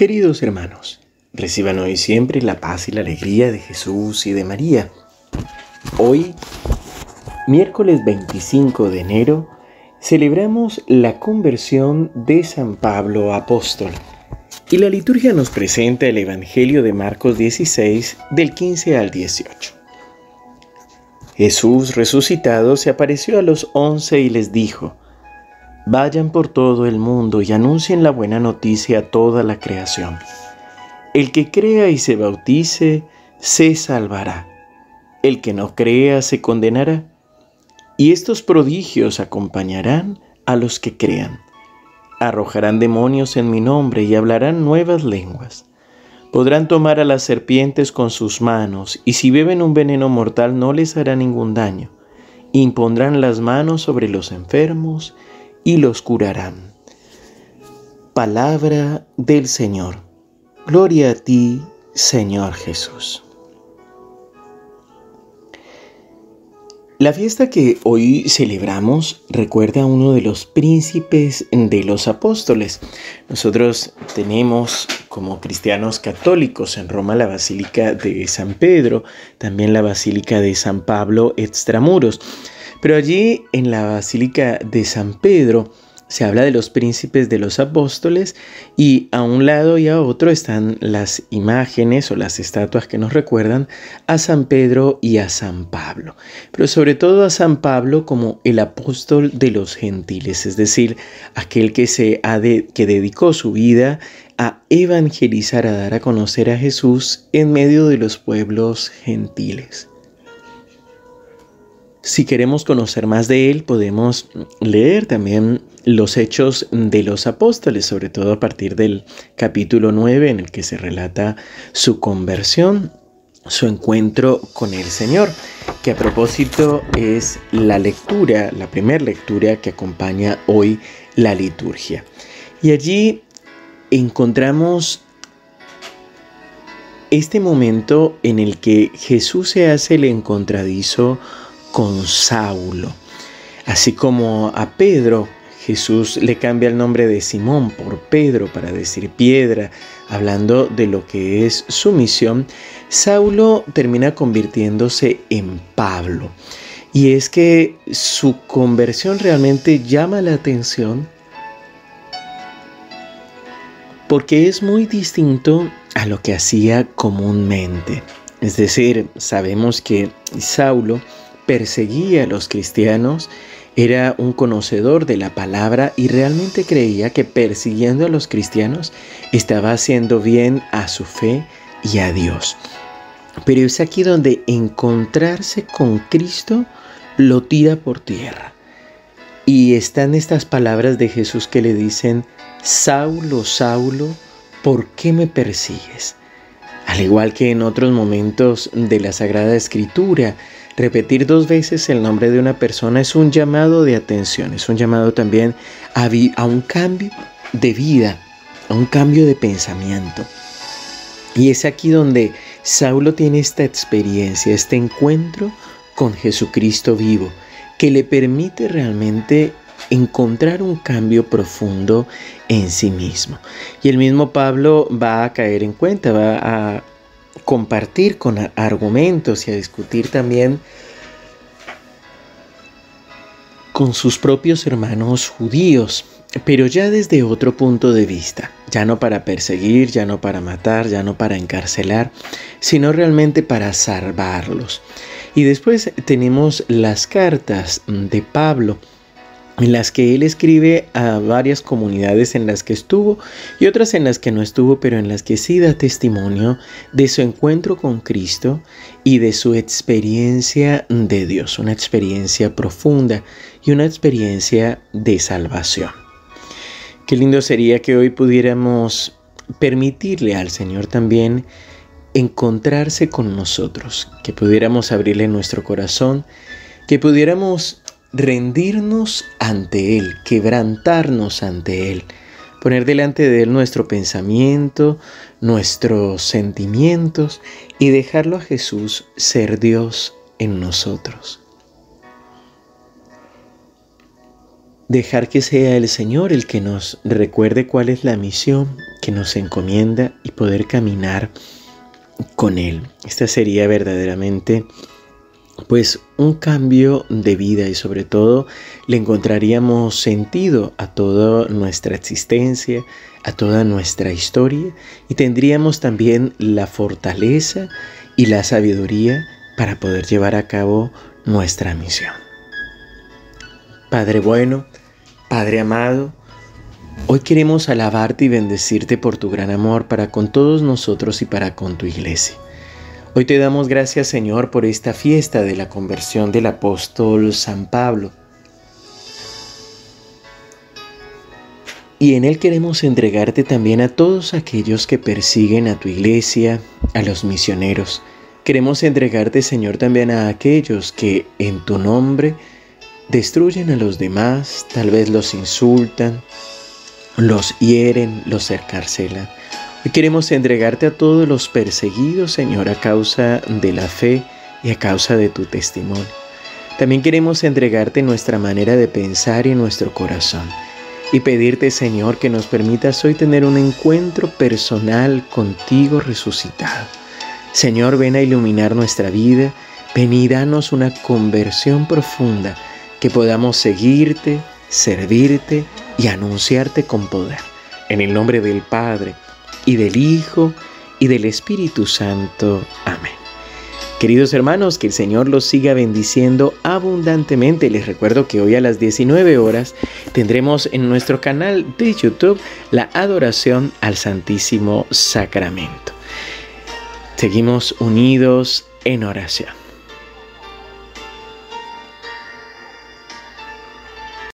Queridos hermanos, reciban hoy siempre la paz y la alegría de Jesús y de María. Hoy, miércoles 25 de enero, celebramos la conversión de San Pablo Apóstol. Y la liturgia nos presenta el Evangelio de Marcos 16 del 15 al 18. Jesús resucitado se apareció a los once y les dijo, Vayan por todo el mundo y anuncien la buena noticia a toda la creación. El que crea y se bautice, se salvará. El que no crea, se condenará. Y estos prodigios acompañarán a los que crean. Arrojarán demonios en mi nombre y hablarán nuevas lenguas. Podrán tomar a las serpientes con sus manos, y si beben un veneno mortal no les hará ningún daño. Impondrán las manos sobre los enfermos y los curarán. Palabra del Señor. Gloria a ti, Señor Jesús. La fiesta que hoy celebramos recuerda a uno de los príncipes de los apóstoles. Nosotros tenemos como cristianos católicos en Roma la Basílica de San Pedro, también la Basílica de San Pablo extramuros. Pero allí en la Basílica de San Pedro se habla de los príncipes de los apóstoles y a un lado y a otro están las imágenes o las estatuas que nos recuerdan a San Pedro y a San Pablo, pero sobre todo a San Pablo como el apóstol de los gentiles, es decir, aquel que se ha que dedicó su vida a evangelizar, a dar a conocer a Jesús en medio de los pueblos gentiles. Si queremos conocer más de él, podemos leer también los hechos de los apóstoles, sobre todo a partir del capítulo 9 en el que se relata su conversión, su encuentro con el Señor, que a propósito es la lectura, la primera lectura que acompaña hoy la liturgia. Y allí encontramos este momento en el que Jesús se hace el encontradizo con Saulo. Así como a Pedro, Jesús le cambia el nombre de Simón por Pedro para decir piedra, hablando de lo que es su misión, Saulo termina convirtiéndose en Pablo. Y es que su conversión realmente llama la atención porque es muy distinto a lo que hacía comúnmente. Es decir, sabemos que Saulo perseguía a los cristianos, era un conocedor de la palabra y realmente creía que persiguiendo a los cristianos estaba haciendo bien a su fe y a Dios. Pero es aquí donde encontrarse con Cristo lo tira por tierra. Y están estas palabras de Jesús que le dicen, Saulo, Saulo, ¿por qué me persigues? Al igual que en otros momentos de la Sagrada Escritura, Repetir dos veces el nombre de una persona es un llamado de atención, es un llamado también a, un cambio de vida, a un cambio de pensamiento. Y es aquí donde Saulo tiene esta experiencia, este encuentro con Jesucristo vivo, que le permite realmente encontrar un cambio profundo en sí mismo. Y el mismo Pablo va a caer en cuenta, va a compartir con argumentos y a discutir también con sus propios hermanos judíos, pero ya desde otro punto de vista, ya no para perseguir, ya no para matar, ya no para encarcelar, sino realmente para salvarlos. Y después tenemos las cartas de Pablo, en las que él escribe a varias comunidades en las que estuvo y otras en las que no estuvo, pero en las que sí da testimonio de su encuentro con Cristo y de su experiencia de Dios, una experiencia profunda y una experiencia de salvación. Qué lindo sería que hoy pudiéramos permitirle al Señor también encontrarse con nosotros, que pudiéramos abrirle nuestro corazón, que pudiéramos rendirnos ante Él, quebrantarnos ante Él, poner delante de Él nuestro pensamiento, nuestros sentimientos y dejarlo a Jesús ser Dios en nosotros. Dejar que sea el Señor el que nos recuerde cuál es la misión que nos encomienda y poder caminar con Él. Esta sería verdaderamente pues un cambio de vida y sobre todo le encontraríamos sentido a toda nuestra existencia, a toda nuestra historia y tendríamos también la fortaleza y la sabiduría para poder llevar a cabo nuestra misión. Padre bueno, Padre amado, hoy queremos alabarte y bendecirte por tu gran amor para con todos nosotros y para con tu iglesia. Hoy te damos gracias Señor por esta fiesta de la conversión del apóstol San Pablo. Y en él queremos entregarte también a todos aquellos que persiguen a tu iglesia, a los misioneros. Queremos entregarte Señor también a aquellos que en tu nombre destruyen a los demás, tal vez los insultan, los hieren, los encarcelan. Queremos entregarte a todos los perseguidos, Señor, a causa de la fe y a causa de tu testimonio. También queremos entregarte nuestra manera de pensar y nuestro corazón. Y pedirte, Señor, que nos permitas hoy tener un encuentro personal contigo resucitado. Señor, ven a iluminar nuestra vida, ven y danos una conversión profunda, que podamos seguirte, servirte y anunciarte con poder. En el nombre del Padre, y del Hijo y del Espíritu Santo. Amén. Queridos hermanos, que el Señor los siga bendiciendo abundantemente. Les recuerdo que hoy a las 19 horas tendremos en nuestro canal de YouTube la adoración al Santísimo Sacramento. Seguimos unidos en oración.